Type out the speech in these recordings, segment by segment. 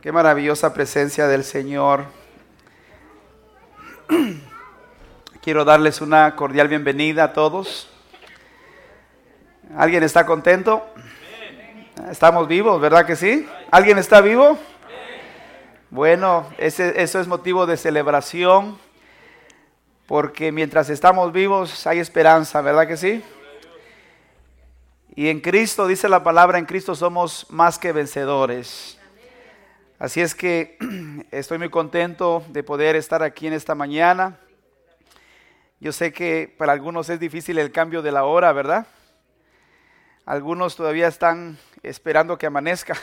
Qué maravillosa presencia del Señor. Quiero darles una cordial bienvenida a todos. ¿Alguien está contento? Estamos vivos, ¿verdad que sí? ¿Alguien está vivo? Bueno, ese, eso es motivo de celebración, porque mientras estamos vivos hay esperanza, ¿verdad que sí? Y en Cristo, dice la palabra, en Cristo somos más que vencedores. Así es que estoy muy contento de poder estar aquí en esta mañana. Yo sé que para algunos es difícil el cambio de la hora, ¿verdad? Algunos todavía están esperando que amanezca.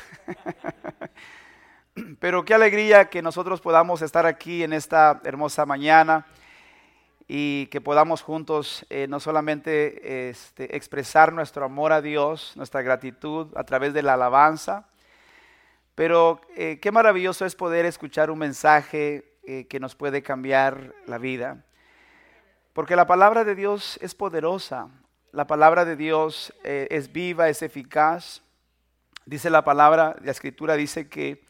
Pero qué alegría que nosotros podamos estar aquí en esta hermosa mañana y que podamos juntos eh, no solamente este, expresar nuestro amor a Dios, nuestra gratitud a través de la alabanza, pero eh, qué maravilloso es poder escuchar un mensaje eh, que nos puede cambiar la vida. Porque la palabra de Dios es poderosa, la palabra de Dios eh, es viva, es eficaz. Dice la palabra, la escritura dice que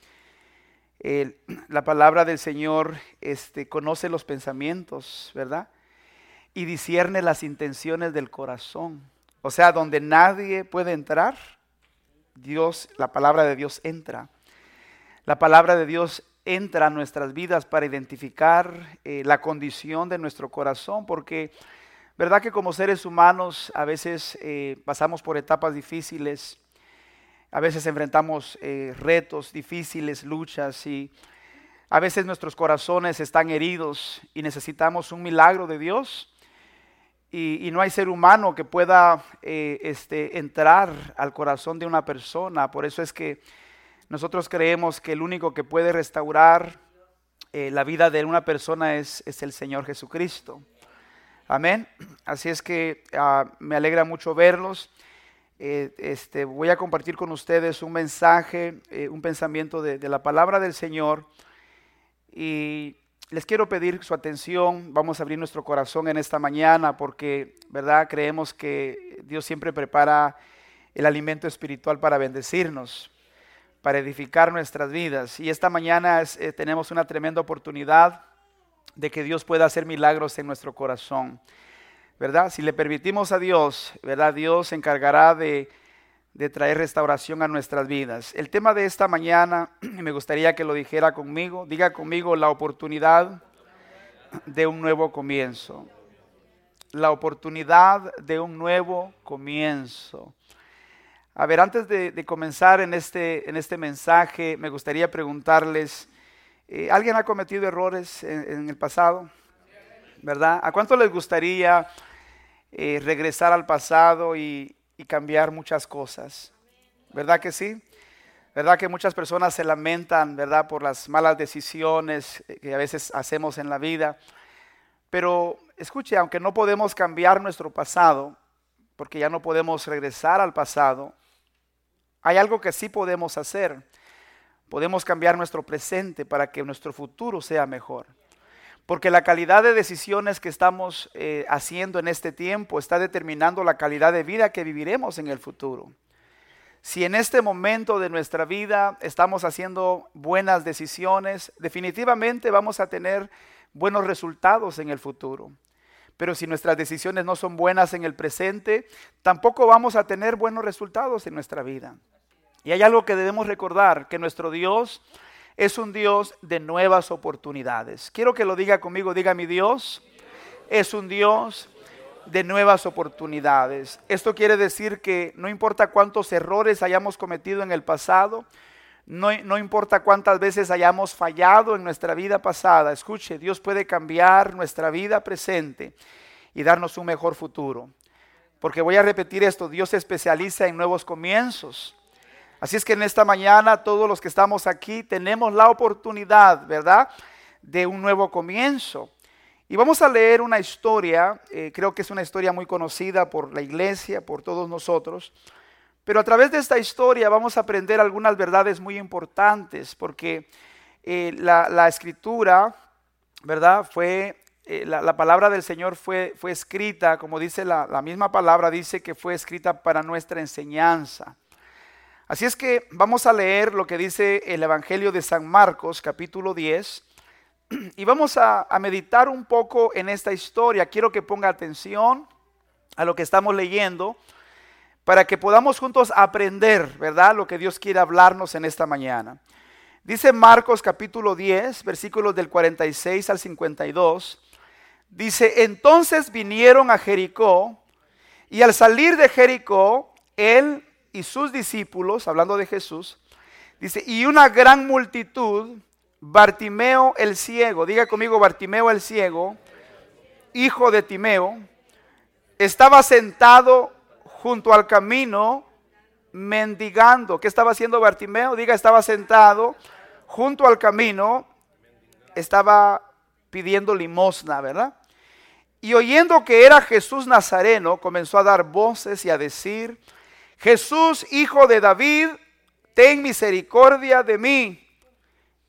la palabra del Señor este, conoce los pensamientos, ¿verdad? Y discierne las intenciones del corazón. O sea, donde nadie puede entrar, Dios, la palabra de Dios entra. La palabra de Dios entra a nuestras vidas para identificar eh, la condición de nuestro corazón, porque verdad que como seres humanos a veces eh, pasamos por etapas difíciles, a veces enfrentamos eh, retos difíciles, luchas y a veces nuestros corazones están heridos y necesitamos un milagro de Dios. Y, no hay ser humano que pueda este, entrar al corazón de una persona. Por eso es que nosotros creemos que el único que puede restaurar eh, la vida de una persona es, es, el Señor Jesucristo. Amén. Así es que ah, me alegra mucho verlos. Eh, este, voy a compartir con ustedes un mensaje, eh, un pensamiento de, de la palabra del Señor. Y les quiero pedir su atención. Vamos a abrir nuestro corazón en esta mañana porque, ¿verdad? Creemos que Dios siempre prepara el alimento espiritual para bendecirnos para edificar nuestras vidas. Y esta mañana eh, tenemos una tremenda oportunidad de que Dios pueda hacer milagros en nuestro corazón. ¿Verdad? Si le permitimos a Dios, ¿verdad? Dios se encargará de, de traer restauración a nuestras vidas. El tema de esta mañana, me gustaría que lo dijera conmigo, diga conmigo la oportunidad de un nuevo comienzo. La oportunidad de un nuevo comienzo. A ver, antes de, comenzar en este, en este mensaje, me gustaría preguntarles, eh, ¿alguien ha cometido errores en, el pasado? ¿Verdad? ¿A cuánto les gustaría eh, regresar al pasado y, y cambiar muchas cosas? ¿Verdad que sí? ¿Verdad que muchas personas se lamentan, verdad, por las malas decisiones que a veces hacemos en la vida? Pero escuche, aunque no podemos cambiar nuestro pasado, porque ya no podemos regresar al pasado, hay algo que sí podemos hacer. Podemos cambiar nuestro presente para que nuestro futuro sea mejor. Porque la calidad de decisiones que estamos eh, haciendo en este tiempo está determinando la calidad de vida que viviremos en el futuro. Si en este momento de nuestra vida estamos haciendo buenas decisiones, definitivamente vamos a tener buenos resultados en el futuro. Pero si nuestras decisiones no son buenas en el presente, tampoco vamos a tener buenos resultados en nuestra vida. Y hay algo que debemos recordar, que nuestro Dios es un Dios de nuevas oportunidades. Quiero que lo diga conmigo, diga mi Dios, es un Dios de nuevas oportunidades. Esto quiere decir que no importa cuántos errores hayamos cometido en el pasado, no, no, importa cuántas veces hayamos fallado en nuestra vida pasada, escuche, Dios puede cambiar nuestra vida presente y darnos un mejor futuro. Porque voy a repetir esto, Dios se especializa en nuevos comienzos. Así es que en esta mañana todos los que estamos aquí tenemos la oportunidad, ¿verdad? De un nuevo comienzo. Y vamos a leer una historia, eh, creo que es una historia muy conocida por la iglesia, por todos nosotros, pero a través de esta historia vamos a aprender algunas verdades muy importantes, porque eh, la, escritura, ¿verdad? Fue, eh, la, palabra del Señor fue, fue escrita, como dice la misma palabra, dice que fue escrita para nuestra enseñanza. Así es que vamos a leer lo que dice el Evangelio de San Marcos, capítulo 10, y vamos a, meditar un poco en esta historia. Quiero que ponga atención a lo que estamos leyendo para que podamos juntos aprender, ¿verdad? Lo que Dios quiere hablarnos en esta mañana. Dice Marcos capítulo 10, versículos del 46 al 52. Dice, entonces vinieron a Jericó y al salir de Jericó, él y sus discípulos, hablando de Jesús, dice, y una gran multitud, Bartimeo el ciego, diga conmigo Bartimeo el ciego, hijo de Timeo, estaba sentado junto al camino mendigando. ¿Qué estaba haciendo Bartimeo? Diga, estaba sentado junto al camino, estaba pidiendo limosna, ¿verdad? Y oyendo que era Jesús Nazareno, comenzó a dar voces y a decir, Jesús, hijo de David, ten misericordia de mí.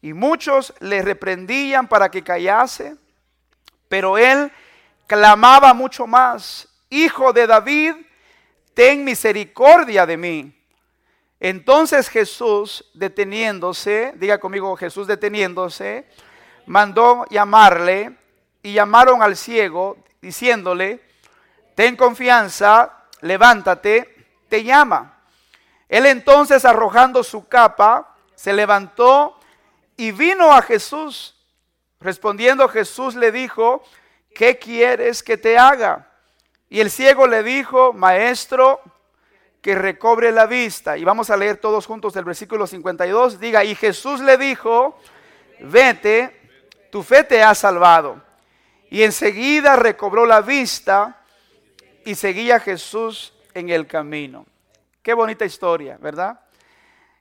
Y muchos le reprendían para que callase, pero él clamaba mucho más, Hijo de David, ten misericordia de mí. Entonces Jesús, deteniéndose, diga conmigo Jesús deteniéndose, mandó llamarle y llamaron al ciego, diciéndole, ten confianza, levántate, te llama. Él entonces arrojando su capa, se levantó y vino a Jesús. Respondiendo Jesús le dijo, ¿qué quieres que te haga? Y el ciego le dijo, maestro, que recobre la vista. Y vamos a leer todos juntos el versículo 52. Diga, y Jesús le dijo, vete, tu fe te ha salvado. Y enseguida recobró la vista y seguía Jesús en el camino. Qué bonita historia, ¿verdad?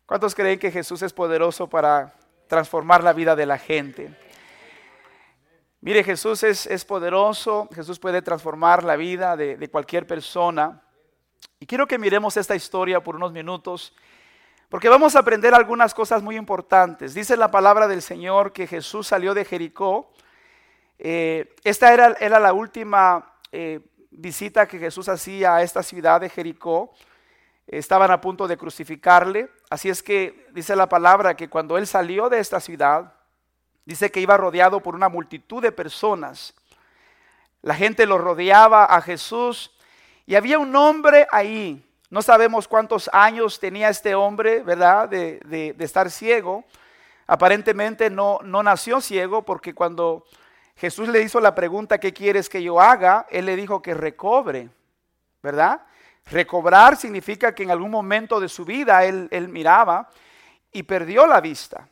¿Cuántos creen que Jesús es poderoso para transformar la vida de la gente? Mire, Jesús es, poderoso, Jesús puede transformar la vida de, de cualquier persona. Y quiero que miremos esta historia por unos minutos, porque vamos a aprender algunas cosas muy importantes. Dice la palabra del Señor que Jesús salió de Jericó. Eh, esta era, era, la última eh, visita que Jesús hacía a esta ciudad de Jericó. Estaban a punto de crucificarle. Así es que dice la palabra que cuando él salió de esta ciudad, dice que iba rodeado por una multitud de personas. La gente lo rodeaba a Jesús y había un hombre ahí. No sabemos cuántos años tenía este hombre, ¿verdad? De, estar ciego. Aparentemente no, no nació ciego porque cuando Jesús le hizo la pregunta, ¿qué quieres que yo haga? Él le dijo que recobre, ¿verdad? Recobrar significa que en algún momento de su vida él, él miraba y perdió la vista.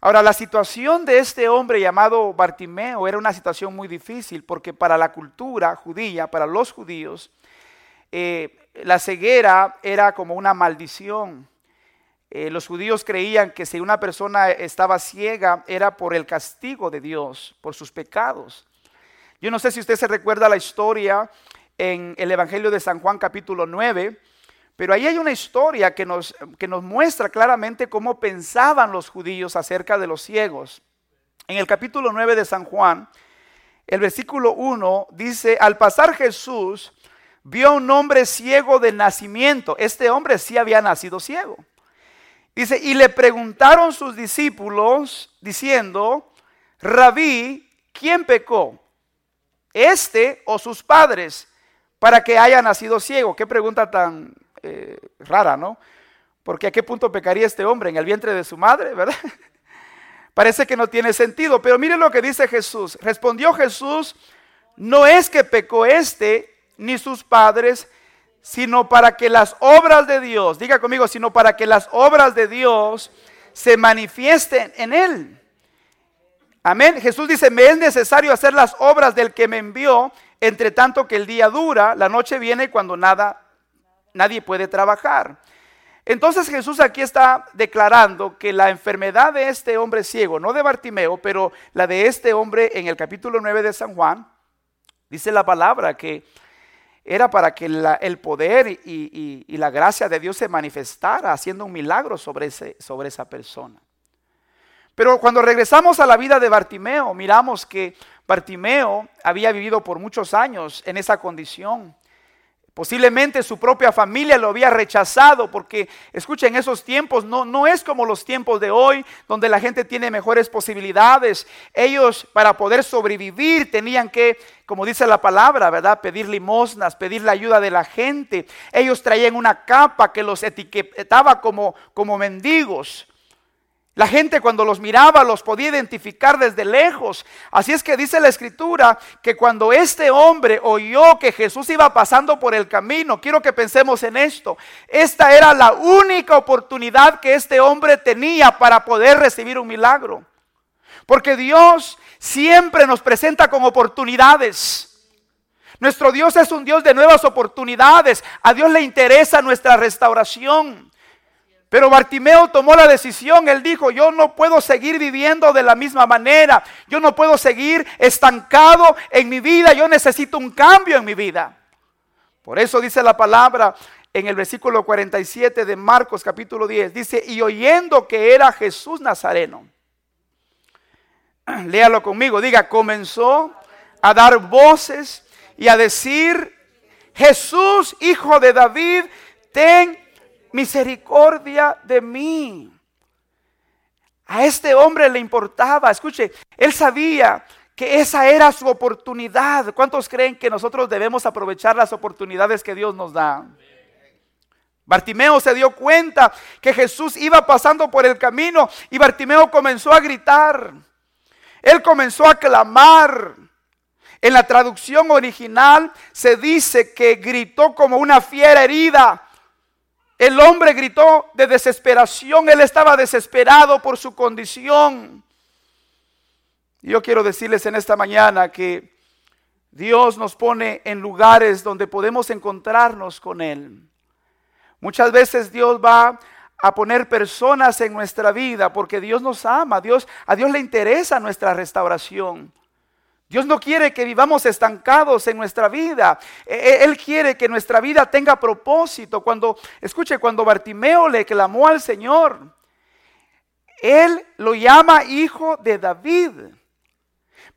Ahora, la situación de este hombre llamado Bartimeo era una situación muy difícil porque para la cultura judía, para los judíos, eh, la ceguera era como una maldición. Eh, los judíos creían que si una persona estaba ciega era por el castigo de Dios, por sus pecados. Yo no sé si usted se recuerda la historia en el Evangelio de San Juan capítulo 9, pero ahí hay una historia que nos, que nos muestra claramente cómo pensaban los judíos acerca de los ciegos. En el capítulo 9 de San Juan, el versículo 1 dice, al pasar Jesús vio a un hombre ciego de nacimiento. Este hombre sí había nacido ciego. Dice, y le preguntaron sus discípulos diciendo, Rabí, ¿quién pecó? ¿Este o sus padres para que haya nacido ciego? Qué pregunta tan eh, rara, ¿no? Porque a qué punto pecaría este hombre en el vientre de su madre, ¿verdad? Parece que no tiene sentido, pero mire lo que dice Jesús. Respondió Jesús, no es que pecó este ni sus padres, sino para que las obras de Dios, diga conmigo, sino para que las obras de Dios se manifiesten en él. Amén. Jesús dice, me es necesario hacer las obras del que me envió, entre tanto que el día dura, la noche viene cuando nada, nadie puede trabajar. Entonces Jesús aquí está declarando que la enfermedad de este hombre ciego, no de Bartimeo, pero la de este hombre en el capítulo 9 de San Juan, dice la palabra que era para que el poder y, la gracia de Dios se manifestara haciendo un milagro sobre, ese, sobre esa persona. Pero cuando regresamos a la vida de Bartimeo, miramos que Bartimeo había vivido por muchos años en esa condición, Posiblemente su propia familia lo había rechazado porque, escuchen, esos tiempos no, no es como los tiempos de hoy, donde la gente tiene mejores posibilidades. Ellos para poder sobrevivir tenían que, como dice la palabra, ¿verdad? Pedir limosnas, pedir la ayuda de la gente. Ellos traían una capa que los etiquetaba como, como mendigos. La gente cuando los miraba los podía identificar desde lejos. Así es que dice la escritura que cuando este hombre oyó que Jesús iba pasando por el camino, quiero que pensemos en esto, esta era la única oportunidad que este hombre tenía para poder recibir un milagro. Porque Dios siempre nos presenta con oportunidades. Nuestro Dios es un Dios de nuevas oportunidades. A Dios le interesa nuestra restauración. Pero Bartimeo tomó la decisión, él dijo, yo no puedo seguir viviendo de la misma manera, yo no puedo seguir estancado en mi vida, yo necesito un cambio en mi vida. Por eso dice la palabra en el versículo 47 de Marcos capítulo 10, dice, y oyendo que era Jesús Nazareno, léalo conmigo, diga, comenzó a dar voces y a decir, Jesús, hijo de David, ten misericordia de mí. A este hombre le importaba, escuche, él sabía que esa era su oportunidad. ¿Cuántos creen que nosotros debemos aprovechar las oportunidades que Dios nos da? Bartimeo se dio cuenta que Jesús iba pasando por el camino y Bartimeo comenzó a gritar. Él comenzó a clamar. En la traducción original se dice que gritó como una fiera herida. El hombre gritó de desesperación, él estaba desesperado por su condición. Yo quiero decirles en esta mañana que Dios nos pone en lugares donde podemos encontrarnos con Él. Muchas veces Dios va a poner personas en nuestra vida porque Dios nos ama, Dios, a Dios le interesa nuestra restauración. Dios no quiere que vivamos estancados en nuestra vida. E, e, Él quiere que nuestra vida tenga propósito. Cuando, escuche, cuando Bartimeo le clamó al Señor, Él lo llama hijo de David.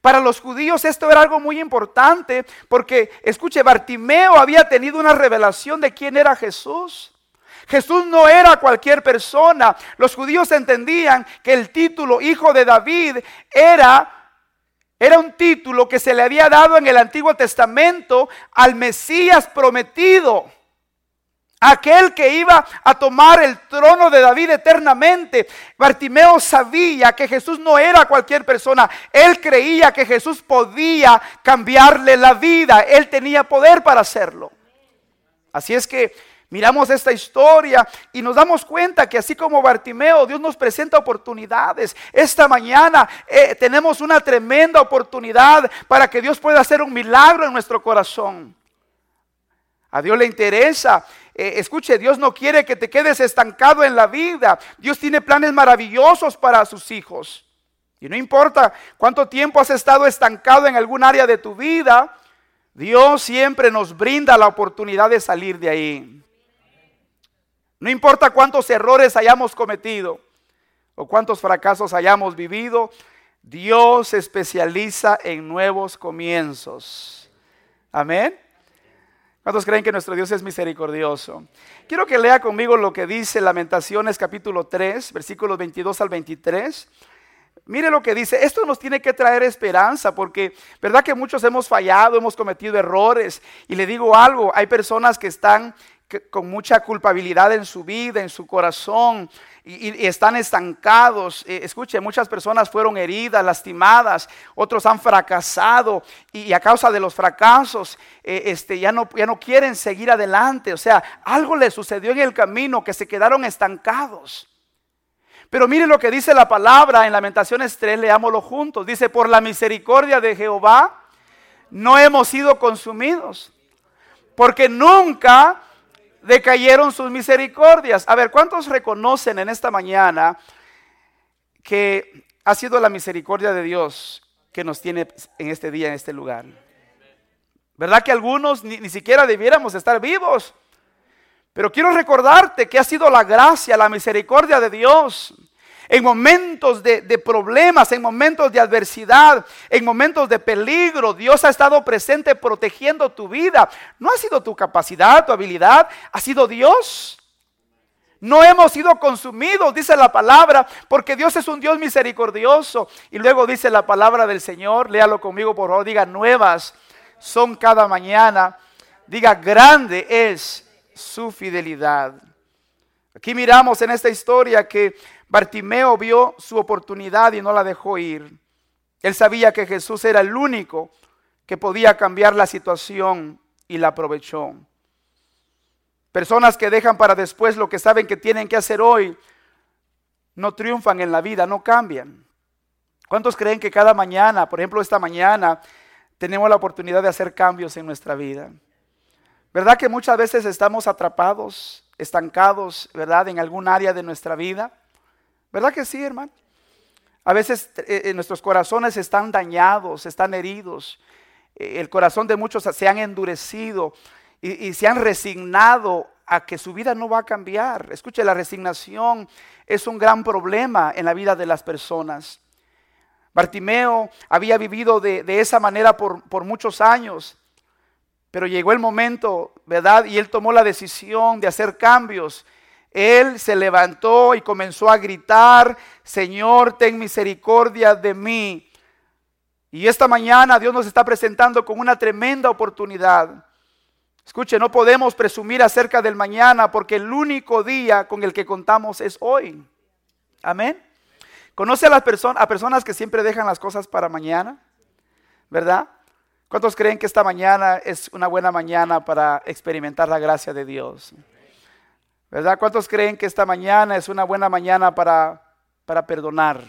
Para los judíos esto era algo muy importante porque, escuche, Bartimeo había tenido una revelación de quién era Jesús. Jesús no era cualquier persona. Los judíos entendían que el título hijo de David era era un título que se le había dado en el Antiguo Testamento al Mesías prometido. Aquel que iba a tomar el trono de David eternamente. Bartimeo sabía que Jesús no era cualquier persona. Él creía que Jesús podía cambiarle la vida. Él tenía poder para hacerlo. Así es que Miramos esta historia y nos damos cuenta que así como Bartimeo, Dios nos presenta oportunidades. Esta mañana eh, tenemos una tremenda oportunidad para que Dios pueda hacer un milagro en nuestro corazón. A Dios le interesa. Eh, escuche, Dios no quiere que te quedes estancado en la vida. Dios tiene planes maravillosos para sus hijos. Y no importa cuánto tiempo has estado estancado en algún área de tu vida, Dios siempre nos brinda la oportunidad de salir de ahí. No importa cuántos errores hayamos cometido o cuántos fracasos hayamos vivido, Dios se especializa en nuevos comienzos. Amén. ¿Cuántos creen que nuestro Dios es misericordioso? Quiero que lea conmigo lo que dice Lamentaciones capítulo 3, versículos 22 al 23. Mire lo que dice, esto nos tiene que traer esperanza porque, ¿verdad que muchos hemos fallado, hemos cometido errores? Y le digo algo, hay personas que están con mucha culpabilidad en su vida, en su corazón, y, están estancados. Eh, escuche, muchas personas fueron heridas, lastimadas, otros han fracasado y, a causa de los fracasos eh, este, ya, no, ya no quieren seguir adelante. O sea, algo les sucedió en el camino que se quedaron estancados. Pero mire lo que dice la palabra en Lamentaciones 3, leámoslo juntos. Dice, por la misericordia de Jehová no hemos sido consumidos, porque nunca decayeron sus misericordias. A ver, ¿cuántos reconocen en esta mañana que ha sido la misericordia de Dios que nos tiene en este día, en este lugar? ¿Verdad que algunos ni, siquiera debiéramos estar vivos? Pero quiero recordarte que ha sido la gracia, la misericordia de Dios en momentos de, problemas, en momentos de adversidad, en momentos de peligro. Dios ha estado presente protegiendo tu vida. No ha sido tu capacidad, tu habilidad, ha sido Dios. No hemos sido consumidos, dice la palabra, porque Dios es un Dios misericordioso. Y luego dice la palabra del Señor, léalo conmigo por favor, diga nuevas son cada mañana. Diga grande es su fidelidad. Aquí miramos en esta historia que Bartimeo vio su oportunidad y no la dejó ir. Él sabía que Jesús era el único que podía cambiar la situación y la aprovechó. Personas que dejan para después lo que saben que tienen que hacer hoy, no triunfan en la vida, no cambian. ¿Cuántos creen que cada mañana, por ejemplo esta mañana, tenemos la oportunidad de hacer cambios en nuestra vida? ¿Verdad que muchas veces estamos atrapados, estancados, verdad, en algún área de nuestra vida? ¿Verdad que sí, hermano? A veces eh, eh, nuestros corazones están dañados, están heridos. Eh, el corazón de muchos se han endurecido y, se han resignado a que su vida no va a cambiar. Escuche, la resignación es un gran problema en la vida de las personas. Bartimeo había vivido de, esa manera por, por, muchos años, pero llegó el momento, ¿verdad? Y él tomó la decisión de hacer cambios. Él se levantó y comenzó a gritar, Señor, ten misericordia de mí. Y esta mañana Dios nos está presentando con una tremenda oportunidad Escuche, no podemos presumir acerca del mañana porque el único día con el que contamos es hoy. Amén. ¿Conoce a las personas, a personas que siempre dejan las cosas para mañana? ¿Verdad? ¿Cuántos creen que esta mañana es una buena mañana para experimentar la gracia de Dios? ¿Verdad? ¿Cuántos creen que esta mañana es una buena mañana para, para perdonar?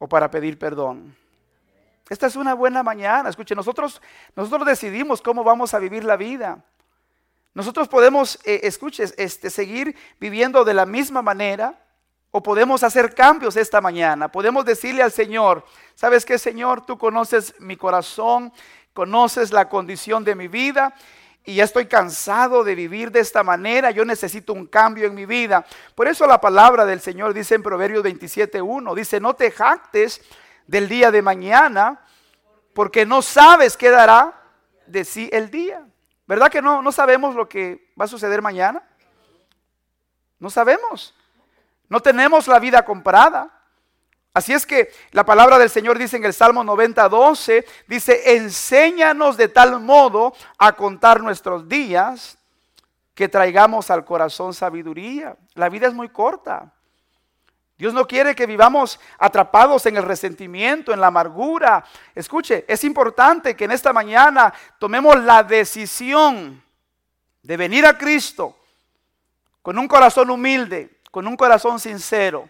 O para pedir perdón. Esta es una buena mañana. Escuche, nosotros, nosotros decidimos cómo vamos a vivir la vida. Nosotros podemos, eh, escuche, este, seguir viviendo de la misma manera o podemos hacer cambios esta mañana. Podemos decirle al Señor, ¿sabes qué, Señor? Tú conoces mi corazón, conoces la condición de mi vida y ya estoy cansado de vivir de esta manera, yo necesito un cambio en mi vida. Por eso la palabra del Señor dice en Proverbios 27.1, dice, no te jactes del día de mañana, porque no sabes qué dará de sí el día. ¿Verdad que no, no sabemos lo que va a suceder mañana? No sabemos. No tenemos la vida comprada. Así es que la palabra del Señor dice en el Salmo 90, 12, dice, enséñanos de tal modo a contar nuestros días que traigamos al corazón sabiduría. La vida es muy corta. Dios no quiere que vivamos atrapados en el resentimiento, en la amargura. Escuche, es importante que en esta mañana tomemos la decisión de venir a Cristo con un corazón humilde, con un corazón sincero,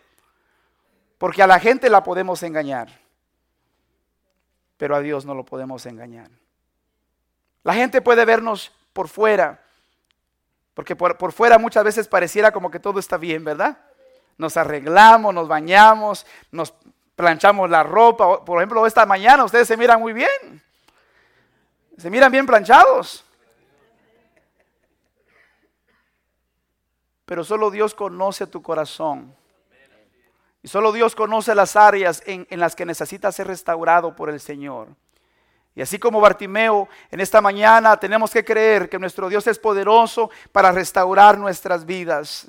porque a la gente la podemos engañar, pero a Dios no lo podemos engañar. La gente puede vernos por fuera, porque por, por fuera muchas veces pareciera como que todo está bien, ¿verdad? nos arreglamos, nos bañamos, nos planchamos la ropa. Por ejemplo, esta mañana ustedes se miran muy bien. Se miran bien planchados. Pero solo Dios conoce tu corazón. Y solo Dios conoce las áreas en, las que necesitas ser restaurado por el Señor. Y así como Bartimeo, en esta mañana tenemos que creer que nuestro Dios es poderoso para restaurar nuestras vidas.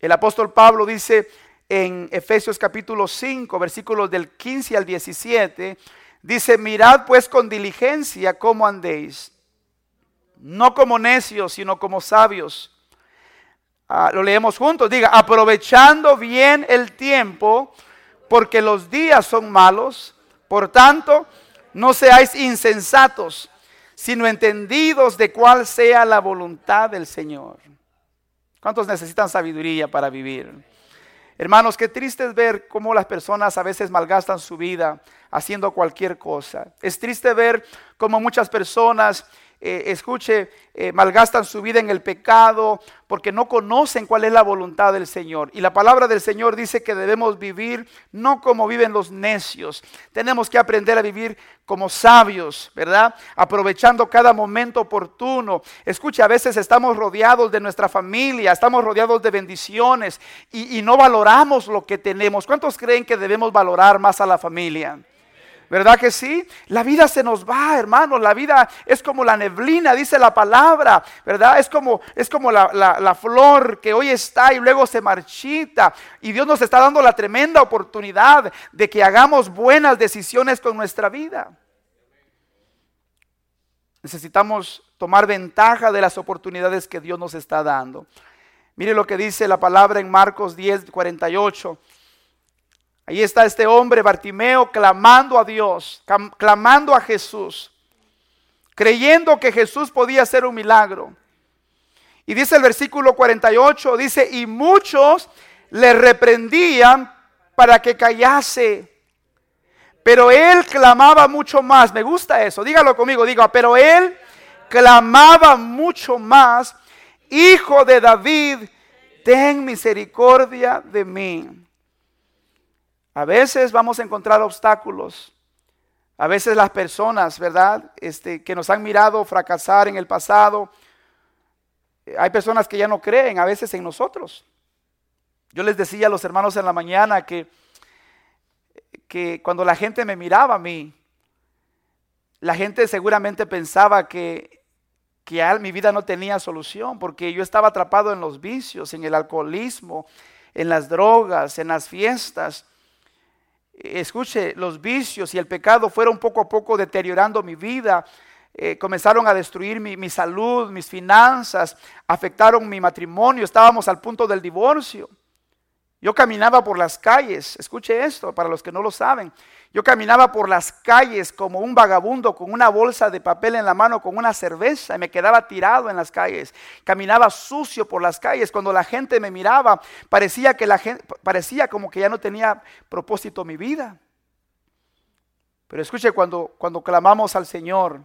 El apóstol Pablo dice en Efesios capítulo 5, versículos del 15 al 17, dice, mirad pues con diligencia cómo andéis, no como necios, sino como sabios. Ah, lo leemos juntos, diga, aprovechando bien el tiempo, porque los días son malos, por tanto, no seáis insensatos, sino entendidos de cuál sea la voluntad del Señor. ¿Cuántos necesitan sabiduría para vivir? Hermanos, qué triste es ver cómo las personas a veces malgastan su vida haciendo cualquier cosa. Es triste ver cómo muchas personas eh, escuche, eh, malgastan su vida en el pecado porque no conocen cuál es la voluntad del Señor. Y la palabra del Señor dice que debemos vivir no como viven los necios. Tenemos que aprender a vivir como sabios, ¿verdad? Aprovechando cada momento oportuno. Escuche, a veces estamos rodeados de nuestra familia, estamos rodeados de bendiciones y, y no valoramos lo que tenemos. ¿Cuántos creen que debemos valorar más a la familia? ¿Verdad que sí? La vida se nos va, hermano. La vida es como la neblina, dice la palabra, ¿verdad? Es como, es como la, la, flor que hoy está y luego se marchita. Y Dios nos está dando la tremenda oportunidad de que hagamos buenas decisiones con nuestra vida. Necesitamos tomar ventaja de las oportunidades que Dios nos está dando. Mire lo que dice la palabra en Marcos 10, 48. Ahí está este hombre, Bartimeo, clamando a Dios, clamando a Jesús, creyendo que Jesús podía hacer un milagro. Y dice el versículo 48, dice, y muchos le reprendían para que callase. Pero él clamaba mucho más. Me gusta eso. Dígalo conmigo. Diga, pero él clamaba mucho más. Hijo de David, ten misericordia de mí. A veces vamos a encontrar obstáculos. A veces las personas, ¿verdad? Este, que nos han mirado fracasar en el pasado. Eh, hay personas que ya no creen a veces en nosotros. Yo les decía a los hermanos en la mañana que, que cuando la gente me miraba a mí, la gente seguramente pensaba que, que mi vida no tenía solución, porque yo estaba atrapado en los vicios, en el alcoholismo, en las drogas, en las fiestas escuche, los vicios y el pecado fueron poco a poco deteriorando mi vida. Eh, comenzaron a destruir mi, mi, salud, mis finanzas, afectaron mi matrimonio, estábamos al punto del divorcio. Yo caminaba por las calles, escuche esto para los que no lo saben, yo caminaba por las calles como un vagabundo con una bolsa de papel en la mano, con una cerveza y me quedaba tirado en las calles. Caminaba sucio por las calles. Cuando la gente me miraba, parecía que la gente parecía como que ya no tenía propósito mi vida. Pero escuche cuando cuando clamamos al Señor,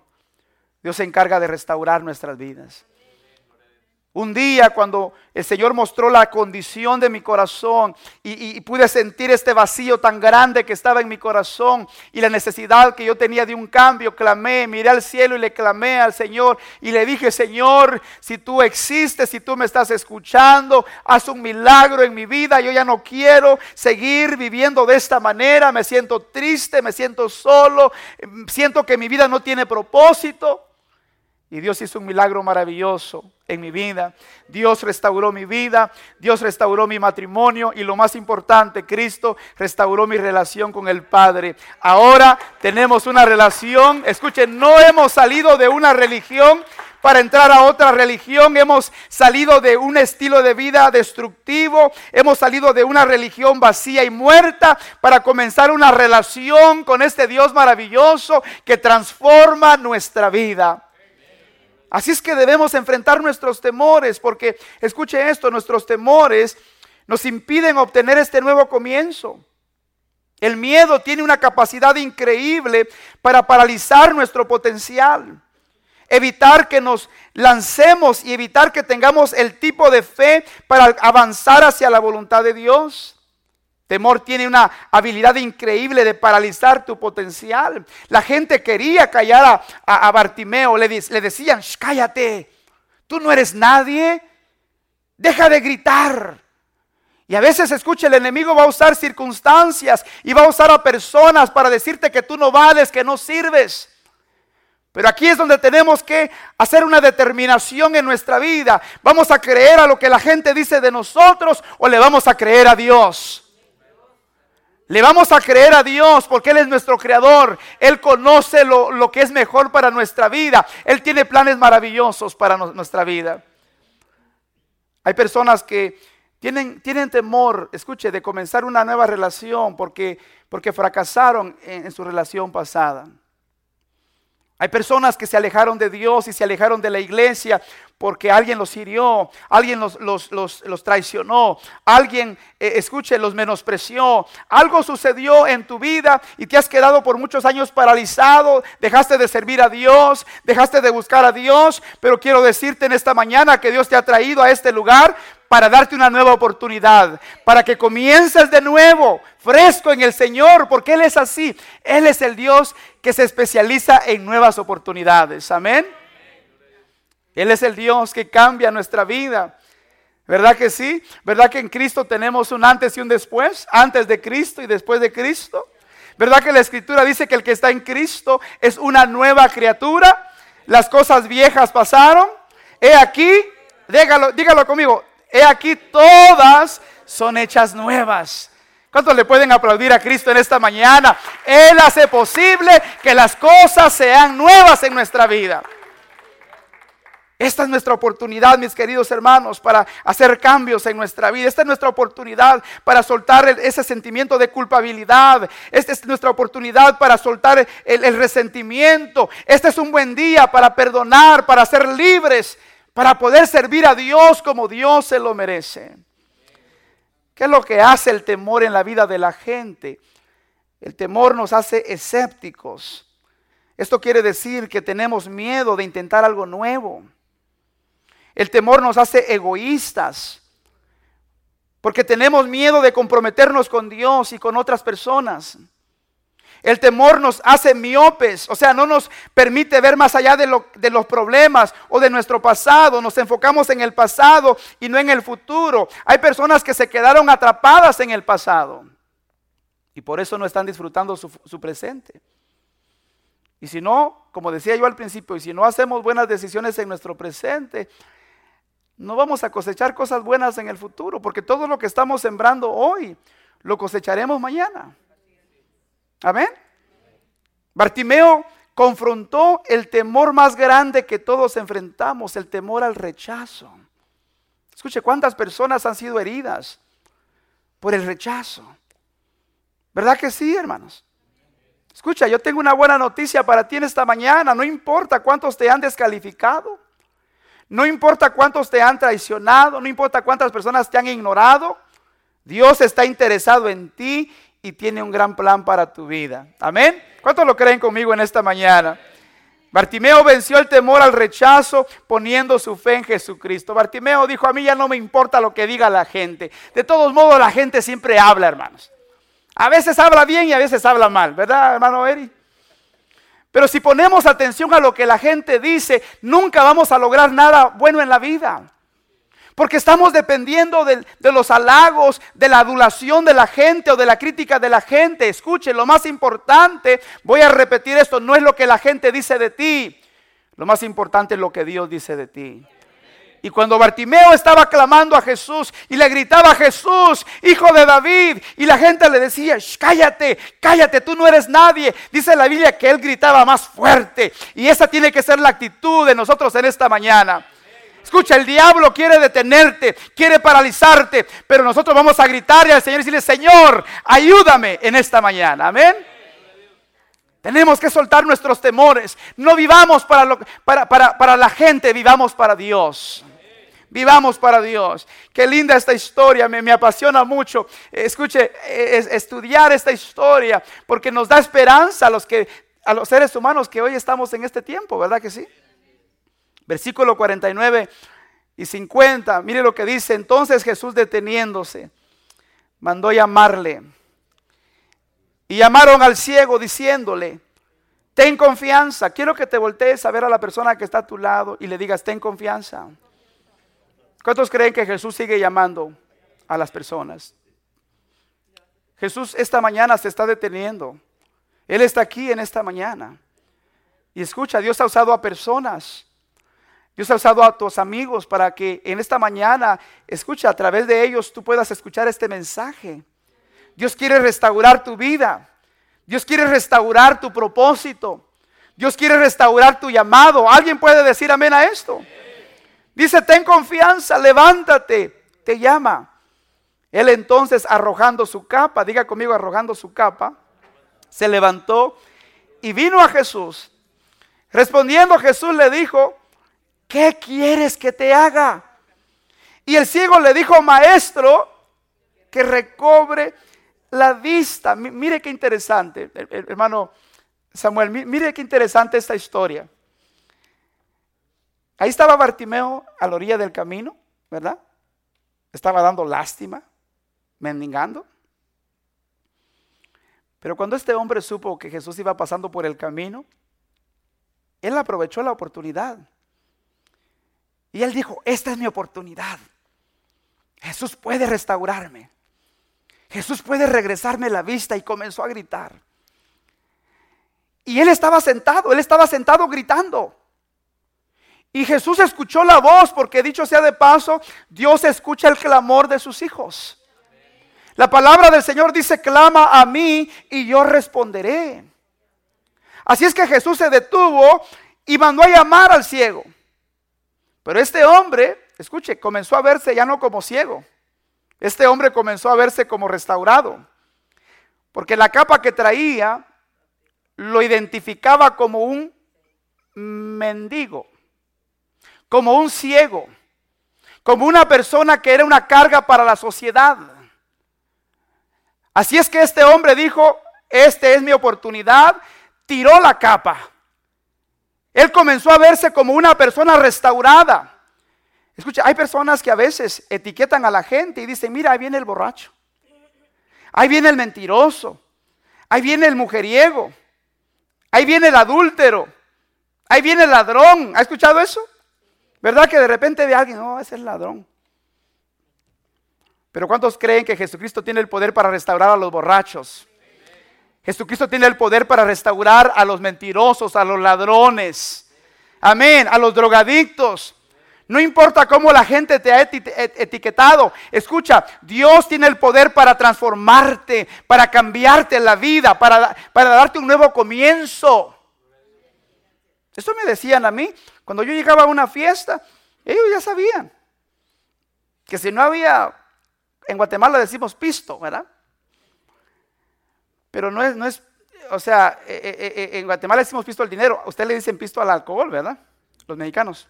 Dios se encarga de restaurar nuestras vidas. Un día cuando el Señor mostró la condición de mi corazón y, pude sentir este vacío tan grande que estaba en mi corazón y la necesidad que yo tenía de un cambio, clamé, miré al cielo y le clamé al Señor y le dije, Señor, si tú existes, si tú me estás escuchando, haz un milagro en mi vida, yo ya no quiero seguir viviendo de esta manera, me siento triste, me siento solo, siento que mi vida no tiene propósito. Y Dios hizo un milagro maravilloso en mi vida. Dios restauró mi vida, Dios restauró mi matrimonio y lo más importante, Cristo restauró mi relación con el Padre. Ahora tenemos una relación, escuchen, no hemos salido de una religión para entrar a otra religión, hemos salido de un estilo de vida destructivo, hemos salido de una religión vacía y muerta para comenzar una relación con este Dios maravilloso que transforma nuestra vida. Así es que debemos enfrentar nuestros temores, porque escuche esto, nuestros temores nos impiden obtener este nuevo comienzo. El miedo tiene una capacidad increíble para paralizar nuestro potencial, evitar que nos lancemos y evitar que tengamos el tipo de fe para avanzar hacia la voluntad de Dios. Temor tiene una habilidad increíble de paralizar tu potencial. La gente quería callar a, Bartimeo, le, decían, cállate, tú no eres nadie, deja de gritar. Y a veces, escucha, el enemigo va a usar circunstancias y va a usar a personas para decirte que tú no vales, que no sirves. Pero aquí es donde tenemos que hacer una determinación en nuestra vida. ¿Vamos a creer a lo que la gente dice de nosotros o le vamos a creer a Dios? Le vamos a creer a Dios porque Él es nuestro creador. Él conoce lo, que es mejor para nuestra vida. Él tiene planes maravillosos para nuestra vida. Hay personas que tienen, tienen temor, escuche, de comenzar una nueva relación porque, porque fracasaron en su relación pasada. Hay personas que se alejaron de Dios y se alejaron de la iglesia porque alguien los hirió, alguien los, los, traicionó, alguien, eh, escuche, los menospreció. Algo sucedió en tu vida y te has quedado por muchos años paralizado, dejaste de servir a Dios, dejaste de buscar a Dios, pero quiero decirte en esta mañana que Dios te ha traído a este lugar para darte una nueva oportunidad, para que comiences de nuevo, fresco en el Señor, porque Él es así. Él es el Dios que se especializa en nuevas oportunidades. Amén. Él es el Dios que cambia nuestra vida. ¿Verdad que sí? ¿Verdad que en Cristo tenemos un antes y un después? Antes de Cristo y después de Cristo. ¿Verdad que la Escritura dice que el que está en Cristo es una nueva criatura? Las cosas viejas pasaron. He aquí, dígalo, dígalo conmigo, he aquí todas son hechas nuevas. ¿Cuántos le pueden aplaudir a Cristo en esta mañana? Él hace posible que las cosas sean nuevas en nuestra vida. Esta es nuestra oportunidad, mis queridos hermanos, para hacer cambios en nuestra vida. Esta es nuestra oportunidad para soltar ese sentimiento de culpabilidad. Esta es nuestra oportunidad para soltar el, resentimiento. Este es un buen día para perdonar, para ser libres, para poder servir a Dios como Dios se lo merece. ¿Qué es lo que hace el temor en la vida de la gente? El temor nos hace escépticos. Esto quiere decir que tenemos miedo de intentar algo nuevo. El temor nos hace egoístas. Porque tenemos miedo de comprometernos con Dios y con otras personas. El temor nos hace miopes, o sea, no nos permite ver más allá de, los problemas o de nuestro pasado. Nos enfocamos en el pasado y no en el futuro. Hay personas que se quedaron atrapadas en el pasado y por eso no están disfrutando su, su presente. Y si no, como decía yo al principio, y si no hacemos buenas decisiones en nuestro presente, no vamos a cosechar cosas buenas en el futuro, porque todo lo que estamos sembrando hoy lo cosecharemos mañana. Amén. Bartimeo confrontó el temor más grande que todos enfrentamos, el temor al rechazo. Escuche, ¿cuántas personas han sido heridas por el rechazo? ¿Verdad que sí, hermanos? Escucha, yo tengo una buena noticia para ti en esta mañana. No importa cuántos te han descalificado. No importa cuántos te han traicionado. No importa cuántas personas te han ignorado. Dios está interesado en ti y tiene un gran plan para tu vida. Amén. ¿Cuántos lo creen conmigo en esta mañana? Bartimeo venció el temor al rechazo poniendo su fe en Jesucristo. Bartimeo dijo, a mí ya no me importa lo que diga la gente. De todos modos, la gente siempre habla, hermanos. A veces habla bien y a veces habla mal, ¿verdad, hermano Eri? Pero si ponemos atención a lo que la gente dice, nunca vamos a lograr nada bueno en la vida. Porque estamos dependiendo de, los halagos, de la adulación de la gente o de la crítica de la gente. Escuche, lo más importante, voy a repetir esto, no es lo que la gente dice de ti. Lo más importante es lo que Dios dice de ti. Y cuando Bartimeo estaba clamando a Jesús y le gritaba Jesús, hijo de David, y la gente le decía, cállate, cállate, tú no eres nadie. Dice la Biblia que él gritaba más fuerte. Y esa tiene que ser la actitud de nosotros en esta mañana. Escucha, el diablo quiere detenerte, quiere paralizarte, pero nosotros vamos a gritarle al Señor y decirle, Señor, ayúdame en esta mañana. Amén. Tenemos que soltar nuestros temores. No vivamos para, lo, para, para, la gente, vivamos para Dios. Vivamos para Dios. Qué linda esta historia, me, me apasiona mucho. Escuche, estudiar esta historia, porque nos da esperanza a los, que, a los seres humanos que hoy estamos en este tiempo, ¿verdad que sí? Versículo 49 y 50. Mire lo que dice. Entonces Jesús deteniéndose, mandó llamarle. Y llamaron al ciego diciéndole, ten confianza. Quiero que te voltees a ver a la persona que está a tu lado y le digas, ten confianza. ¿Cuántos creen que Jesús sigue llamando a las personas? Jesús esta mañana se está deteniendo. Él está aquí en esta mañana. Y escucha, Dios ha usado a personas Dios ha usado a tus amigos para que en esta mañana, escucha, a través de ellos tú puedas escuchar este mensaje. Dios quiere restaurar tu vida. Dios quiere restaurar tu propósito. Dios quiere restaurar tu llamado. ¿Alguien puede decir amén a esto? Dice, ten confianza, levántate, te llama. Él entonces arrojando su capa, diga conmigo arrojando su capa, se levantó y vino a Jesús Respondiendo Jesús le dijo, ¿qué quieres que te haga? Y el ciego le dijo, maestro, que recobre la vista. Mire qué interesante, hermano Samuel, mire qué interesante esta historia. Ahí estaba Bartimeo a la orilla del camino, ¿verdad? Estaba dando lástima, mendigando. Pero cuando este hombre supo que Jesús iba pasando por el camino, él aprovechó la oportunidad. Y él dijo, esta es mi oportunidad. Jesús puede restaurarme. Jesús puede regresarme la vista y comenzó a gritar. Y él estaba sentado, él estaba sentado gritando. Y Jesús escuchó la voz, porque dicho sea de paso, Dios escucha el clamor de sus hijos. La palabra del Señor dice, clama a mí y yo responderé. Así es que Jesús se detuvo y mandó a llamar al ciego. Pero este hombre, escuche, comenzó a verse ya no como ciego. Este hombre comenzó a verse como restaurado. Porque la capa que traía lo identificaba como un mendigo, como un ciego, como una persona que era una carga para la sociedad. Así es que este hombre dijo, esta es mi oportunidad, tiró la capa. Él comenzó a verse como una persona restaurada. Escucha, hay personas que a veces etiquetan a la gente y dicen, mira, ahí viene el borracho, ahí viene el mentiroso, ahí viene el mujeriego, ahí viene el adúltero, ahí viene el ladrón. ¿Ha escuchado eso? ¿Verdad que de repente ve a alguien, no, ese es el ladrón? Pero ¿cuántos creen que Jesucristo tiene el poder para restaurar a los borrachos? Jesucristo tiene el poder para restaurar a los mentirosos, a los ladrones. Amén, a los drogadictos. No importa cómo la gente te ha etiquetado. Escucha, Dios tiene el poder para transformarte, para cambiarte la vida, para, para darte un nuevo comienzo. Eso me decían a mí. Cuando yo llegaba a una fiesta, ellos ya sabían que si no había en Guatemala decimos pisto, ¿verdad? Pero no es, no es, o sea, eh, eh, eh, en Guatemala decimos pisto al dinero, a usted le dicen pisto al alcohol, ¿verdad? Los mexicanos.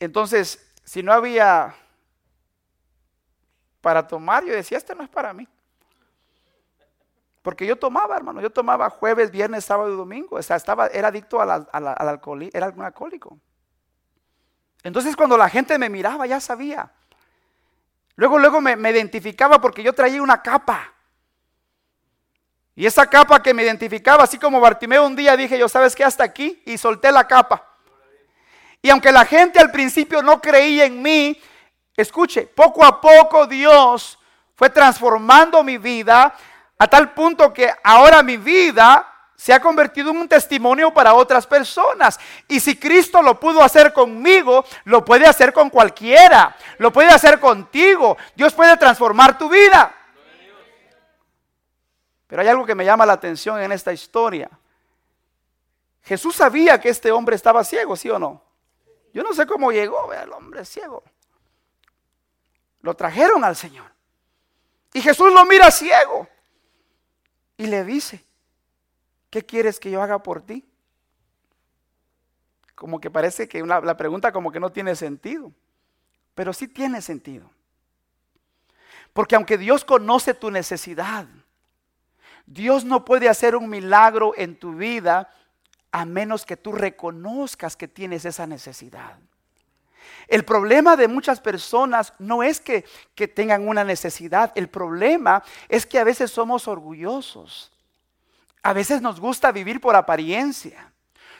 Entonces, si no había para tomar, yo decía, este no es para mí. Porque yo tomaba, hermano, yo tomaba jueves, viernes, sábado y domingo. O sea, estaba, era adicto al alcohol, era un alcohólico. Entonces, cuando la gente me miraba, ya sabía. Luego, luego me, identificaba porque yo traía una capa. Y esa capa que me identificaba, así como Bartimeo un día dije, yo sabes que hasta aquí y solté la capa. Y aunque la gente al principio no creía en mí, escuche, poco a poco Dios fue transformando mi vida a tal punto que ahora mi vida se ha convertido en un testimonio para otras personas. Y si Cristo lo pudo hacer conmigo, lo puede hacer con cualquiera. Lo puede hacer contigo. Dios puede transformar tu vida. Pero hay algo que me llama la atención en esta historia. Jesús sabía que este hombre estaba ciego, ¿sí o no? Yo no sé cómo llegó el hombre ciego. Lo trajeron al Señor. Y Jesús lo mira ciego. Y le dice, ¿qué quieres que yo haga por ti? Como que parece que la pregunta como que no tiene sentido, pero sí tiene sentido. Porque aunque Dios conoce tu necesidad, Dios no puede hacer un milagro en tu vida a menos que tú reconozcas que tienes esa necesidad. El problema de muchas personas no es que, que, tengan una necesidad, el problema es que a veces somos orgullosos. A veces nos gusta vivir por apariencia.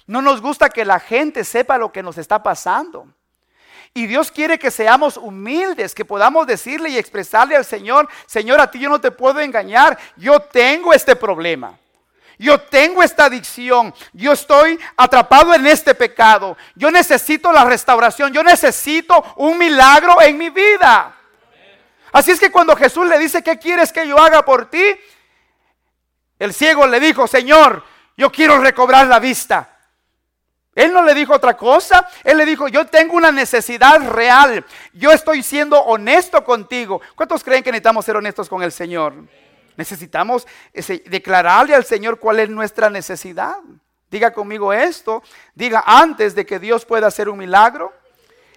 No nos gusta que la gente sepa lo que nos está pasando. Y Dios quiere que seamos humildes, que podamos decirle y expresarle al Señor, Señor, a ti yo no te puedo engañar, yo tengo este problema. Yo tengo esta adicción, yo estoy atrapado en este pecado, yo necesito la restauración, yo necesito un milagro en mi vida. Así es que cuando Jesús le dice, ¿qué quieres que yo haga por ti? El ciego le dijo, Señor, yo quiero recobrar la vista. Él no le dijo otra cosa, él le dijo, yo tengo una necesidad real, yo estoy siendo honesto contigo. ¿Cuántos creen que necesitamos ser honestos con el Señor? Necesitamos declararle al Señor cuál es nuestra necesidad. Diga conmigo esto. Diga antes de que Dios pueda hacer un milagro.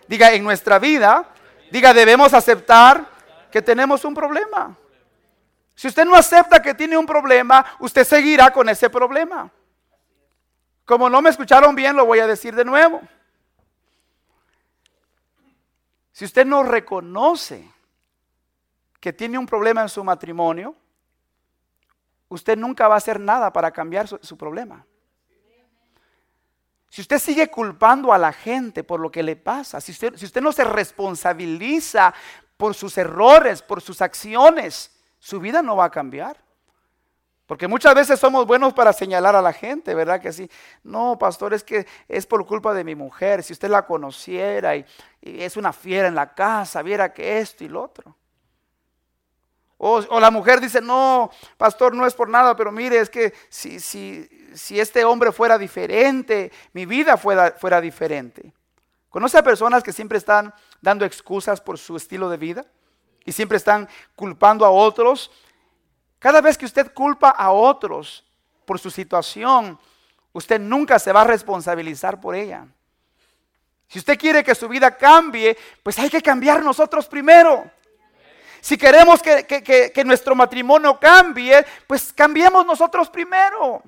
Diga en nuestra vida. Diga debemos aceptar que tenemos un problema. Si usted no acepta que tiene un problema, usted seguirá con ese problema. Como no me escucharon bien, lo voy a decir de nuevo. Si usted no reconoce que tiene un problema en su matrimonio, usted nunca va a hacer nada para cambiar su, problema. Si usted sigue culpando a la gente por lo que le pasa, si usted, no se responsabiliza por sus errores, por sus acciones, su vida no va a cambiar. Porque muchas veces somos buenos para señalar a la gente, ¿verdad? Que sí. No, pastor, es que es por culpa de mi mujer. Si usted la conociera y, es una fiera en la casa, viera que esto y lo otro. O, la mujer dice, no, pastor, no es por nada, pero mire, es que si, si, si este hombre fuera diferente, mi vida fuera, fuera diferente. ¿Conoce a personas que siempre están dando excusas por su estilo de vida? Y siempre están culpando a otros cada vez que usted culpa a otros por su situación, usted nunca se va a responsabilizar por ella. Si usted quiere que su vida cambie, pues hay que cambiar nosotros primero. Si queremos que, nuestro matrimonio cambie, pues cambiemos nosotros primero.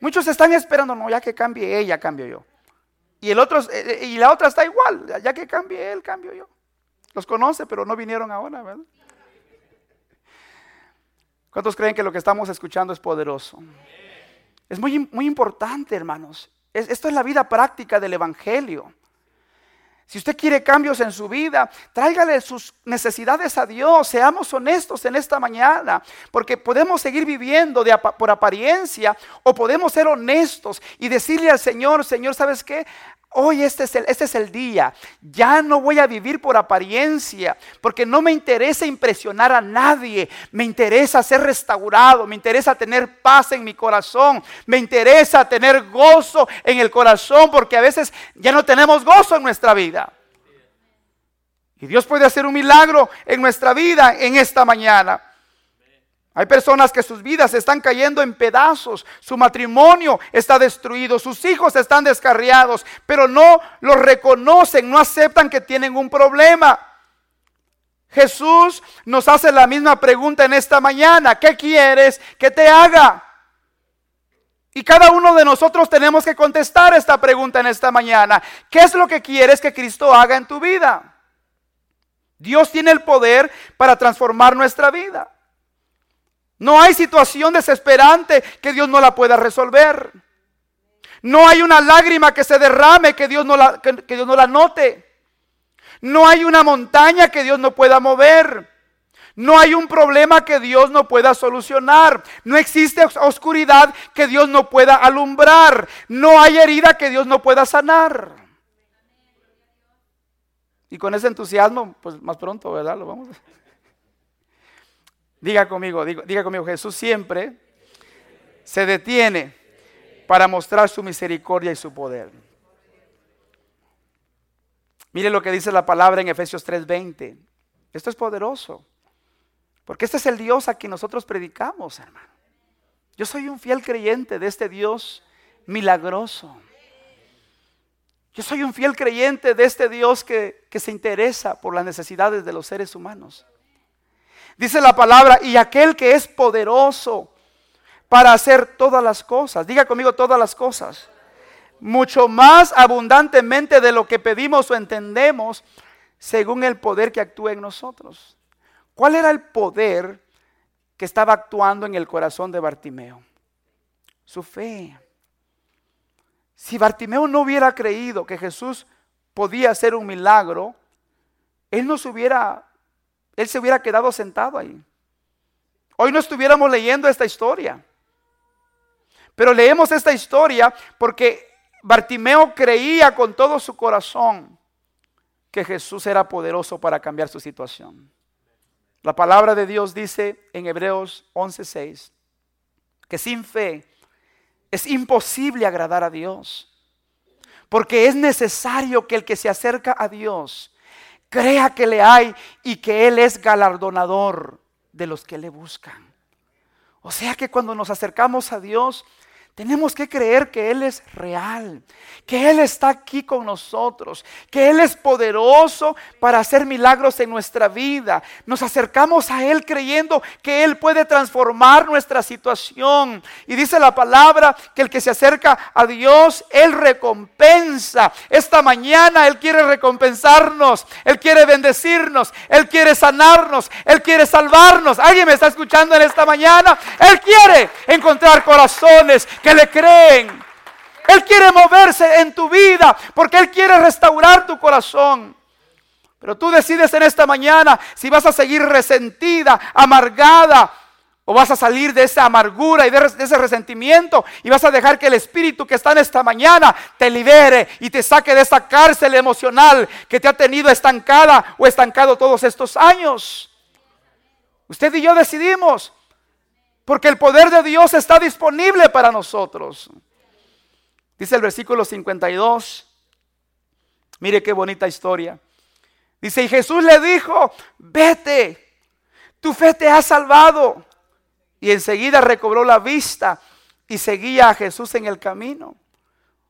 Muchos están esperando, no, ya que cambie ella, cambio yo. Y, el otro, eh, eh, y la otra está igual, ya que cambie él, cambio yo. Los conoce, pero no vinieron ahora, ¿verdad? ¿Cuántos creen que lo que estamos escuchando es poderoso? Es muy, muy importante, hermanos. esto es la vida práctica del Evangelio. Si usted quiere cambios en su vida, tráigale sus necesidades a Dios. Seamos honestos en esta mañana, porque podemos seguir viviendo por apariencia o podemos ser honestos y decirle al Señor, Señor, ¿sabes qué? Hoy este es, el, este es el día. Ya no voy a vivir por apariencia, porque no me interesa impresionar a nadie. Me interesa ser restaurado, me interesa tener paz en mi corazón, me interesa tener gozo en el corazón, porque a veces ya no tenemos gozo en nuestra vida. Y Dios puede hacer un milagro en nuestra vida en esta mañana. Hay personas que sus vidas están cayendo en pedazos, su matrimonio está destruido, sus hijos están descarriados, pero no lo reconocen, no aceptan que tienen un problema. Jesús nos hace la misma pregunta en esta mañana, ¿qué quieres que te haga? Y cada uno de nosotros tenemos que contestar esta pregunta en esta mañana. ¿Qué es lo que quieres que Cristo haga en tu vida? Dios tiene el poder para transformar nuestra vida. No hay situación desesperante que Dios no la pueda resolver. No hay una lágrima que se derrame que Dios no la, que, Dios no la note. No hay una montaña que Dios no pueda mover. No hay un problema que Dios no pueda solucionar. No existe oscuridad que Dios no pueda alumbrar. No hay herida que Dios no pueda sanar. Y con ese entusiasmo, pues más pronto, ¿verdad? Lo vamos a... Diga conmigo, diga, conmigo, Jesús siempre se detiene para mostrar su misericordia y su poder. Mire lo que dice la palabra en Efesios 3:20. Esto es poderoso. Porque este es el Dios a quien nosotros predicamos, hermano. Yo soy un fiel creyente de este Dios milagroso. Yo soy un fiel creyente de este Dios que, que se interesa por las necesidades de los seres humanos. Dice la palabra, y aquel que es poderoso para hacer todas las cosas. Diga conmigo todas las cosas. Mucho más abundantemente de lo que pedimos o entendemos, según el poder que actúa en nosotros. ¿Cuál era el poder que estaba actuando en el corazón de Bartimeo? Su fe. Si Bartimeo no hubiera creído que Jesús podía hacer un milagro, él no se hubiera él se hubiera quedado sentado ahí. Hoy no estuviéramos leyendo esta historia. Pero leemos esta historia porque Bartimeo creía con todo su corazón que Jesús era poderoso para cambiar su situación. La palabra de Dios dice en Hebreos 11:6 que sin fe es imposible agradar a Dios, porque es necesario que el que se acerca a Dios crea que le hay y que Él es galardonador de los que le buscan. O sea que cuando nos acercamos a Dios, Tenemos que creer que Él es real, que Él está aquí con nosotros, que Él es poderoso para hacer milagros en nuestra vida. Nos acercamos a Él creyendo que Él puede transformar nuestra situación. Y dice la palabra que el que se acerca a Dios, Él recompensa. Esta mañana Él quiere recompensarnos, Él quiere bendecirnos, Él quiere sanarnos, Él quiere salvarnos. ¿Alguien me está escuchando en esta mañana? Él quiere encontrar corazones que le creen. Él quiere moverse en tu vida porque Él quiere restaurar tu corazón. Pero tú decides en esta mañana si vas a seguir resentida, amargada, o vas a salir de esa amargura y de, ese resentimiento y vas a dejar que el espíritu que está en esta mañana te libere y te saque de esa cárcel emocional que te ha tenido estancada o estancado todos estos años. Usted y yo decidimos porque el poder de Dios está disponible para nosotros. Dice el versículo 52. Mire qué bonita historia. Dice, y Jesús le dijo, vete, tu fe te ha salvado. Y enseguida recobró la vista y seguía a Jesús en el camino.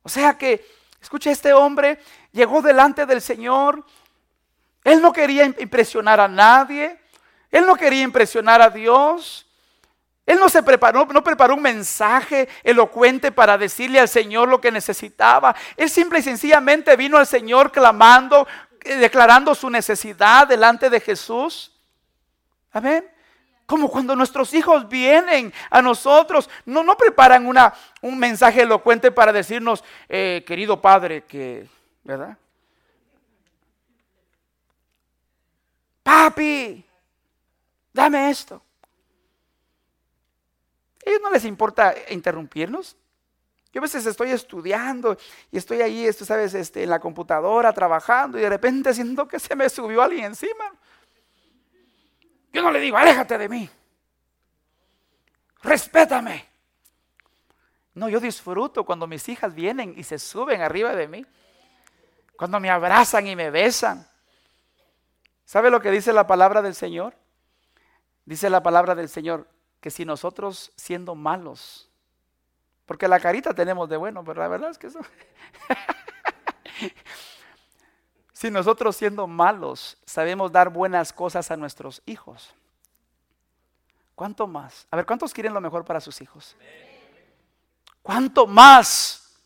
O sea que, escucha, este hombre llegó delante del Señor. Él no quería impresionar a nadie. Él no quería impresionar a Dios. Él no se preparó, no preparó un mensaje elocuente para decirle al Señor lo que necesitaba. Él simple y sencillamente vino al Señor clamando, eh, declarando su necesidad delante de Jesús. Amén. Como cuando nuestros hijos vienen a nosotros, no, no preparan una, un mensaje elocuente para decirnos, eh, querido padre, que, ¿verdad? Papi, dame esto ellos no les importa interrumpirnos. Yo a veces estoy estudiando y estoy ahí, tú sabes, este, en la computadora trabajando y de repente siento que se me subió alguien encima. Yo no le digo, aléjate de mí. Respétame. No, yo disfruto cuando mis hijas vienen y se suben arriba de mí. Cuando me abrazan y me besan. ¿Sabe lo que dice la palabra del Señor? Dice la palabra del Señor, que si nosotros siendo malos, porque la carita tenemos de bueno, pero la verdad es que eso... si nosotros siendo malos sabemos dar buenas cosas a nuestros hijos, ¿cuánto más? A ver, ¿cuántos quieren lo mejor para sus hijos? ¿Cuánto más?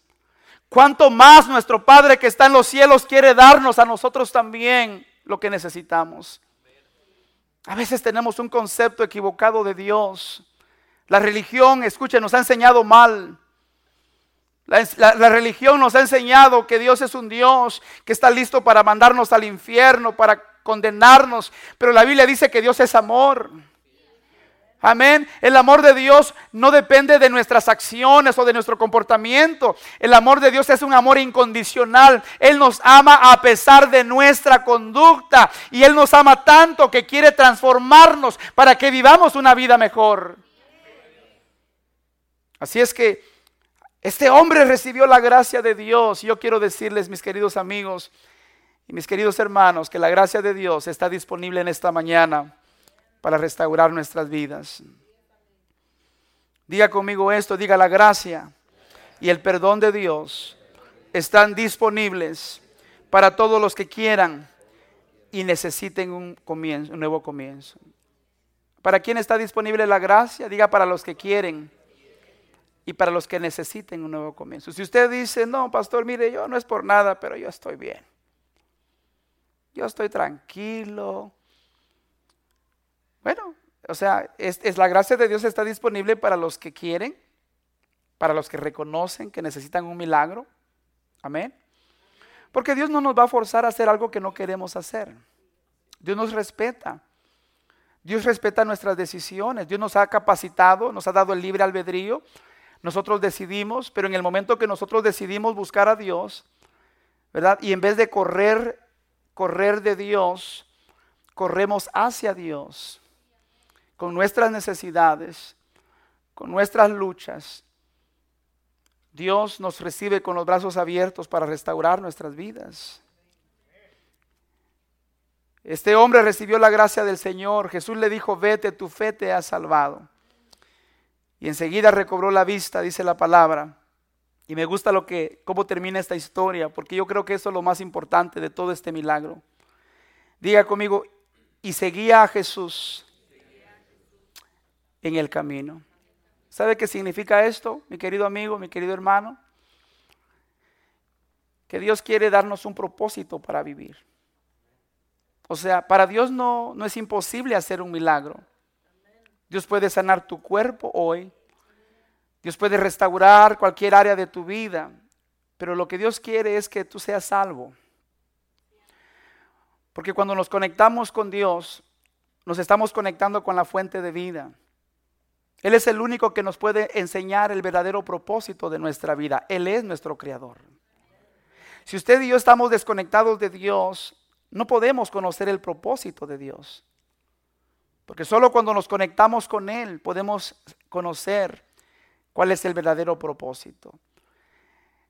¿Cuánto más nuestro Padre que está en los cielos quiere darnos a nosotros también lo que necesitamos? A veces tenemos un concepto equivocado de Dios. La religión, escuchen, nos ha enseñado mal. La, religión nos ha enseñado que Dios es un Dios que está listo para mandarnos al infierno, para condenarnos. Pero la Biblia dice que Dios es amor. Amén. El amor de Dios no depende de nuestras acciones o de nuestro comportamiento. El amor de Dios es un amor incondicional. Él nos ama a pesar de nuestra conducta. Y Él nos ama tanto que quiere transformarnos para que vivamos una vida mejor. Así es que este hombre recibió la gracia de Dios. Yo quiero decirles, mis queridos amigos y mis queridos hermanos, que la gracia de Dios está disponible en esta mañana para restaurar nuestras vidas. Diga conmigo esto, diga la gracia y el perdón de Dios están disponibles para todos los que quieran y necesiten un comienzo, un nuevo comienzo. ¿Para quién está disponible la gracia? Diga para los que quieren y para los que necesiten un nuevo comienzo. Si usted dice, no, pastor, mire, yo no es por nada, pero yo estoy bien. Yo estoy tranquilo, bueno, o sea, es, la gracia de Dios está disponible para los que quieren, para los que reconocen que necesitan un milagro. Amén. Porque Dios no nos va a forzar a hacer algo que no queremos hacer. Dios nos respeta. Dios respeta nuestras decisiones. Dios nos ha capacitado, nos ha dado el libre albedrío. Nosotros decidimos, pero en el momento que nosotros decidimos buscar a Dios, ¿verdad? Y en vez de correr, correr de Dios, corremos hacia Dios con nuestras necesidades, con nuestras luchas, Dios nos recibe con los brazos abiertos para restaurar nuestras vidas. Este hombre recibió la gracia del Señor. Jesús le dijo, vete, tu fe te ha salvado. Y enseguida recobró la vista, dice la palabra. Y me gusta lo que, cómo termina esta historia, porque yo creo que eso es lo más importante de todo este milagro. Diga conmigo, y seguía a Jesús en el camino. ¿Sabe qué significa esto, mi querido amigo, mi querido hermano? Que Dios quiere darnos un propósito para vivir. O sea, para Dios no, no es imposible hacer un milagro. Dios puede sanar tu cuerpo hoy. Dios puede restaurar cualquier área de tu vida. Pero lo que Dios quiere es que tú seas salvo. Porque cuando nos conectamos con Dios, nos estamos conectando con la fuente de vida. Él es el único que nos puede enseñar el verdadero propósito de nuestra vida. Él es nuestro creador. Si usted y yo estamos desconectados de Dios, no podemos conocer el propósito de Dios. Porque solo cuando nos conectamos con Él podemos conocer cuál es el verdadero propósito.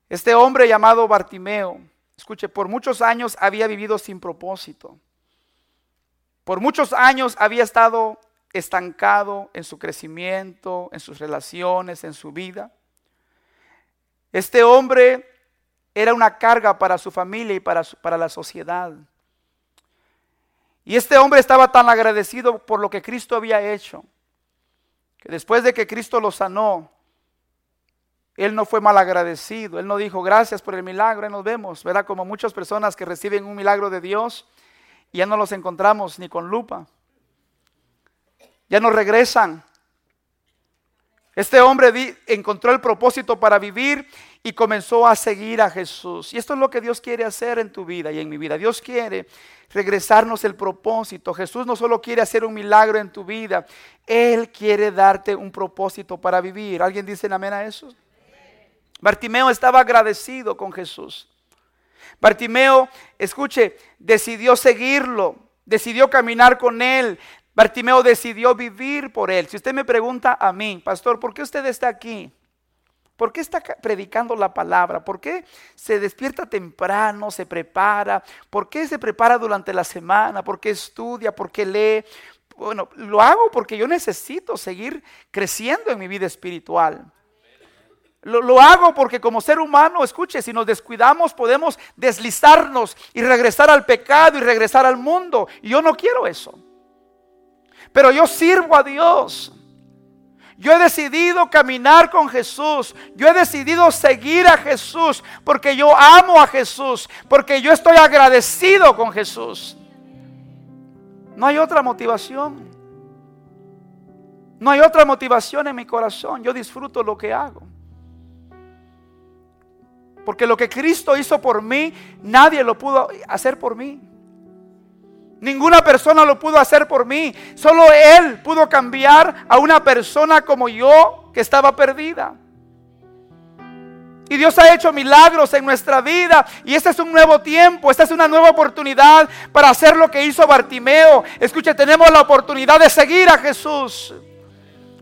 Este hombre llamado Bartimeo, escuche, por muchos años había vivido sin propósito. Por muchos años había estado estancado en su crecimiento, en sus relaciones, en su vida. Este hombre era una carga para su familia y para, para la sociedad. Y este hombre estaba tan agradecido por lo que Cristo había hecho, que después de que Cristo lo sanó, él no fue mal agradecido, él no dijo gracias por el milagro, nos vemos, verá como muchas personas que reciben un milagro de Dios y ya no los encontramos ni con lupa ya no regresan. Este hombre encontró el propósito para vivir y comenzó a seguir a Jesús. Y esto es lo que Dios quiere hacer en tu vida y en mi vida. Dios quiere regresarnos el propósito. Jesús no solo quiere hacer un milagro en tu vida, Él quiere darte un propósito para vivir. ¿Alguien dice amén a eso? Bartimeo estaba agradecido con Jesús. Bartimeo, escuche, decidió seguirlo, decidió caminar con Él, Bartimeo decidió vivir por él. Si usted me pregunta a mí, pastor, ¿por qué usted está aquí? ¿Por qué está predicando la palabra? ¿Por qué se despierta temprano, se prepara? ¿Por qué se prepara durante la semana? ¿Por qué estudia? ¿Por qué lee? Bueno, lo hago porque yo necesito seguir creciendo en mi vida espiritual. Lo, lo, hago porque como ser humano, escuche, si nos descuidamos podemos deslizarnos y regresar al pecado y regresar al mundo. Y yo no quiero eso. Pero yo sirvo a Dios. Yo he decidido caminar con Jesús. Yo he decidido seguir a Jesús porque yo amo a Jesús, porque yo estoy agradecido con Jesús. No hay otra motivación. No hay otra motivación en mi corazón. Yo disfruto lo que hago. Porque lo que Cristo hizo por mí, nadie lo pudo hacer por mí. Ninguna persona lo pudo hacer por mí. Solo Él pudo cambiar a una persona como yo que estaba perdida. Y Dios ha hecho milagros en nuestra vida. Y este es un nuevo tiempo, esta es una nueva oportunidad para hacer lo que hizo Bartimeo. Escuche, tenemos la oportunidad de seguir a Jesús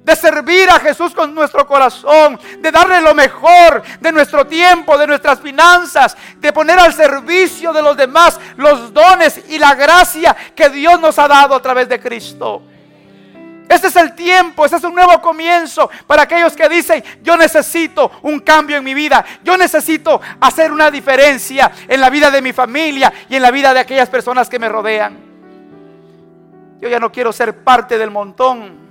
de servir a Jesús con nuestro corazón, de darle lo mejor de nuestro tiempo, de nuestras finanzas, de poner al servicio de los demás los dones y la gracia que Dios nos ha dado a través de Cristo. Este es el tiempo, este es un nuevo comienzo para aquellos que dicen, yo necesito un cambio en mi vida, yo necesito hacer una diferencia en la vida de mi familia y en la vida de aquellas personas que me rodean. Yo ya no quiero ser parte del montón.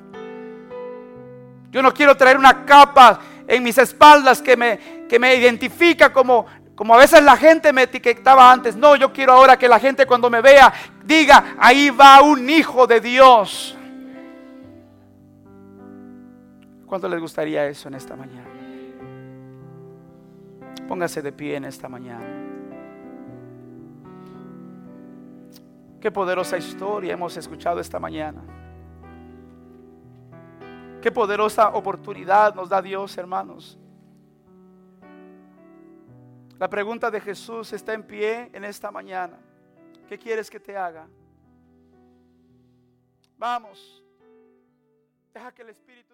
Yo no quiero traer una capa en mis espaldas que me, que me identifica como, como a veces la gente me etiquetaba antes. No, yo quiero ahora que la gente cuando me vea diga, ahí va un hijo de Dios. ¿Cuánto les gustaría eso en esta mañana? Póngase de pie en esta mañana. Qué poderosa historia hemos escuchado esta mañana. Qué poderosa oportunidad nos da Dios, hermanos. La pregunta de Jesús está en pie en esta mañana. ¿Qué quieres que te haga? Vamos. Deja que el Espíritu